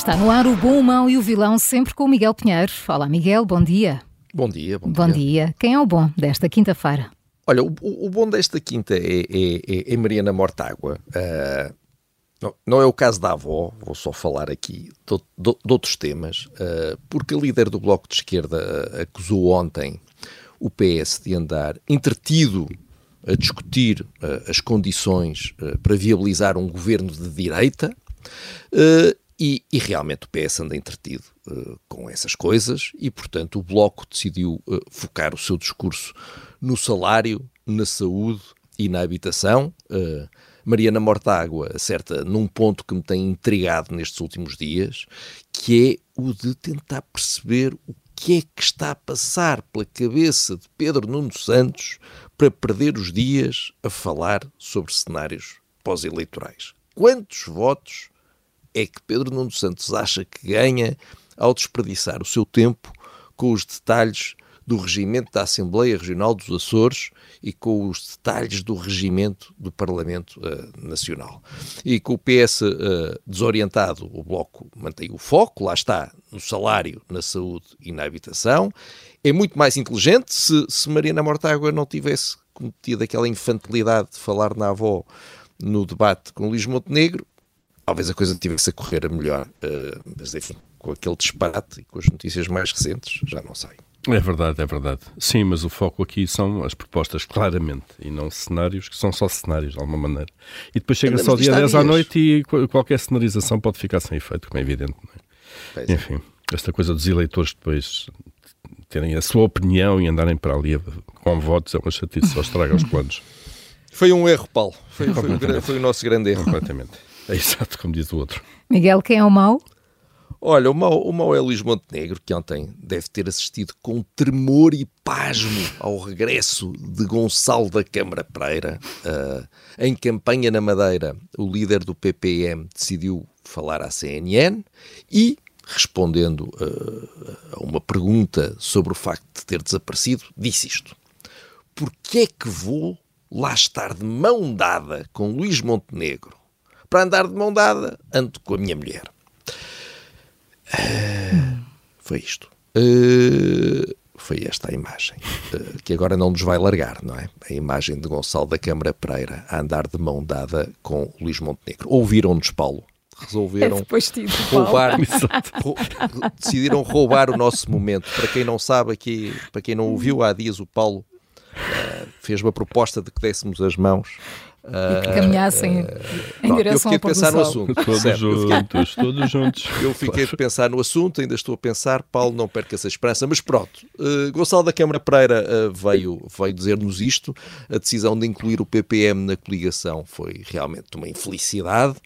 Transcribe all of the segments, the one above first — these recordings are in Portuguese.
Está no ar o bom, o mau e o vilão, sempre com o Miguel Pinheiro. Olá, Miguel, bom dia. Bom dia, bom, Bom dia. Quem é o bom desta quinta-feira? Olha, o, o bom desta quinta é, é, é, é Mariana Mortágua. Uh, não, não, é o caso da avó, vou só falar aqui de, de, de outros temas, uh, porque a líder do Bloco de Esquerda acusou ontem o PS de andar entretido a discutir uh, as condições para viabilizar um governo de direita. E, e, realmente o PS anda entretido uh, com essas coisas e, portanto, o Bloco decidiu uh, focar o seu discurso no salário, na saúde e na habitação. Uh, Mariana Mortágua acerta num ponto que me tem intrigado nestes últimos dias, que é o de tentar perceber o que é que está a passar pela cabeça de Pedro Nuno Santos para perder os dias a falar sobre cenários pós-eleitorais. Quantos votos é que Pedro Nuno Santos acha que ganha ao desperdiçar o seu tempo com os detalhes do regimento da Assembleia Regional dos Açores e com os detalhes do regimento do Parlamento uh, Nacional. E com o PS uh, eh, desorientado, o Bloco mantém o foco, lá está, no salário, na saúde e na habitação. É muito mais inteligente se, se Mariana Mortágua não tivesse cometido aquela infantilidade de falar na avó no debate com Luís Montenegro, talvez a coisa tivesse a correr melhor. Uh, mas enfim, com aquele disparate e com as notícias mais recentes, já não sei. É verdade, é verdade. Sim, mas o foco aqui são as propostas, claramente, e não cenários, que são só cenários, de alguma maneira. E depois chega só dia 10 à noite e qualquer cenarização pode ficar sem efeito, como é evidente. É? É. Enfim, esta coisa dos eleitores depois terem a sua opinião e andarem para ali com votos é uma chatice, só estraga os planos. Foi um erro, Paulo. Foi, foi, o, foi o nosso grande erro. Completamente. É exato, como diz o outro. Miguel, quem é o mau? Olha, o mau, o mau é Luís Montenegro, que ontem deve ter assistido com tremor e pasmo ao regresso de Gonçalo da Câmara Pereira. Uh, em campanha na Madeira, o líder do PPM decidiu falar à CNN e, respondendo uh, a uma pergunta sobre o facto de ter desaparecido, disse isto. Porquê é que vou lá estar de mão dada com Luís Montenegro para andar de mão dada, ando com a minha mulher. Uh, foi isto. Uh, foi esta a imagem, uh, que agora não nos vai largar, não é? A imagem de Gonçalo da Câmara Pereira a andar de mão dada com Luís Montenegro. Ouviram-nos, Paulo? Resolveram é roubar, rou, decidiram roubar o nosso momento. Para quem não sabe, aqui, para quem não ouviu, há dias o Paulo fez uma proposta de que dessemos as mãos e que caminhassem uh, em direção eu fiquei a pensar no assunto. Todos certo, juntos, fiquei, todos juntos. Eu fiquei claro. a pensar no assunto, ainda estou a pensar, Paulo, não perca essa esperança, mas pronto. Uh, Gonçalo da Câmara Pereira uh, veio, veio dizer-nos isto. A decisão de incluir o PPM na coligação foi realmente uma infelicidade.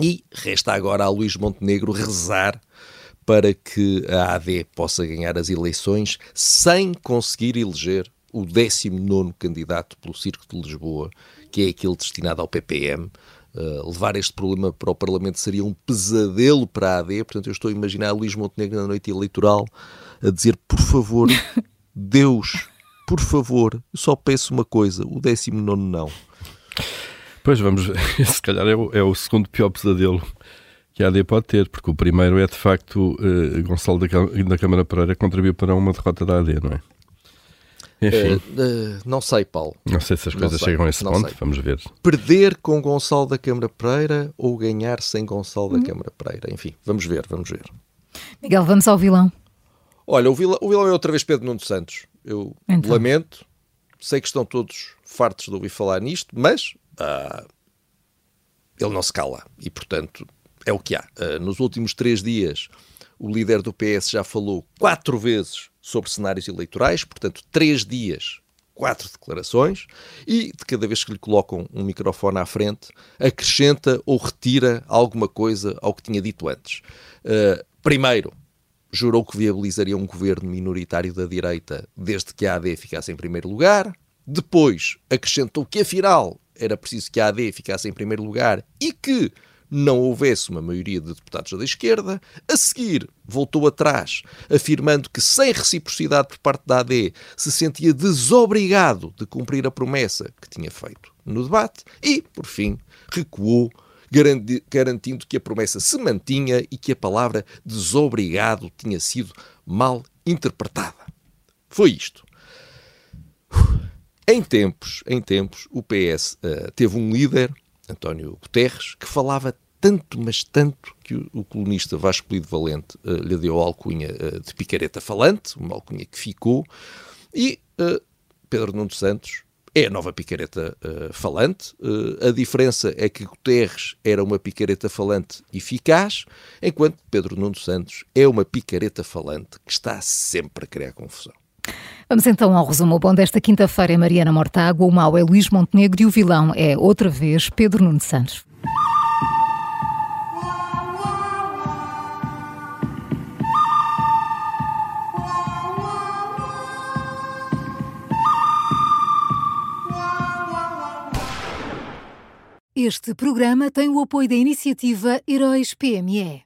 E resta agora a Luís Montenegro rezar para que a AD possa ganhar as eleições sem conseguir eleger o 19 candidato pelo Circo de Lisboa que é aquele destinado ao PPM. Uh, levar este problema para o Parlamento seria um pesadelo para a AD, portanto eu estou a imaginar Luís Montenegro na noite eleitoral a dizer, por favor, Deus, por favor, eu só peço uma coisa, o 19 não. Pois vamos ver, se calhar é o, é o, segundo pior pesadelo que a AD pode ter, porque o primeiro é de facto uh, Gonçalo da, da Câmara Pereira contribuiu para uma derrota da AD, não é? Enfim. Uh, uh, não sei, Paulo. Não sei se as coisas chegam a esse ponto, sei. vamos ver. Perder com Gonçalo da Câmara Pereira ou ganhar sem Gonçalo da hum. Câmara Pereira. Enfim, vamos ver, vamos ver. Miguel, vamos ao vilão. Olha, o vilão, o vilão é outra vez Pedro Nuno Santos. Eu então. lamento, sei que estão todos fartos de ouvir falar nisto, mas uh, ele não se cala e, portanto, é o que há. Uh, nos últimos três dias, o líder do PS já falou quatro vezes sobre cenários eleitorais, portanto, três dias quatro declarações e, de cada vez que lhe colocam um microfone à frente, acrescenta ou retira alguma coisa ao que tinha dito antes. Uh, primeiro, jurou que viabilizaria um governo minoritário da direita desde que a AD ficasse em primeiro lugar. Depois, acrescentou que, afinal, era preciso que a AD ficasse em primeiro lugar e que não houvesse uma maioria de deputados da esquerda. A seguir, voltou atrás, afirmando que, sem reciprocidade por parte da AD, se sentia desobrigado de cumprir a promessa que tinha feito no debate. E, por fim, recuou, garantindo que a promessa se mantinha e que a palavra desobrigado tinha sido mal interpretada. Foi isto. Em tempos, em tempos, o PS uh, eh, teve um líder António Guterres, que falava tanto, mas tanto, que o, o colunista Vasco Polido Valente uh, lhe deu a alcunha uh, de picareta falante, uma alcunha que ficou, e uh, Pedro Nuno Santos é a nova picareta falante. a diferença é que Guterres era uma picareta falante eficaz, enquanto Pedro Nuno Santos é uma picareta falante que está sempre a criar confusão. Vamos então ao resumo. bom desta quinta-feira é Mariana Mortágua, o mau é Luís Montenegro e o vilão é, outra vez, Pedro Nuno Santos. Este programa tem o apoio da iniciativa Heróis PME.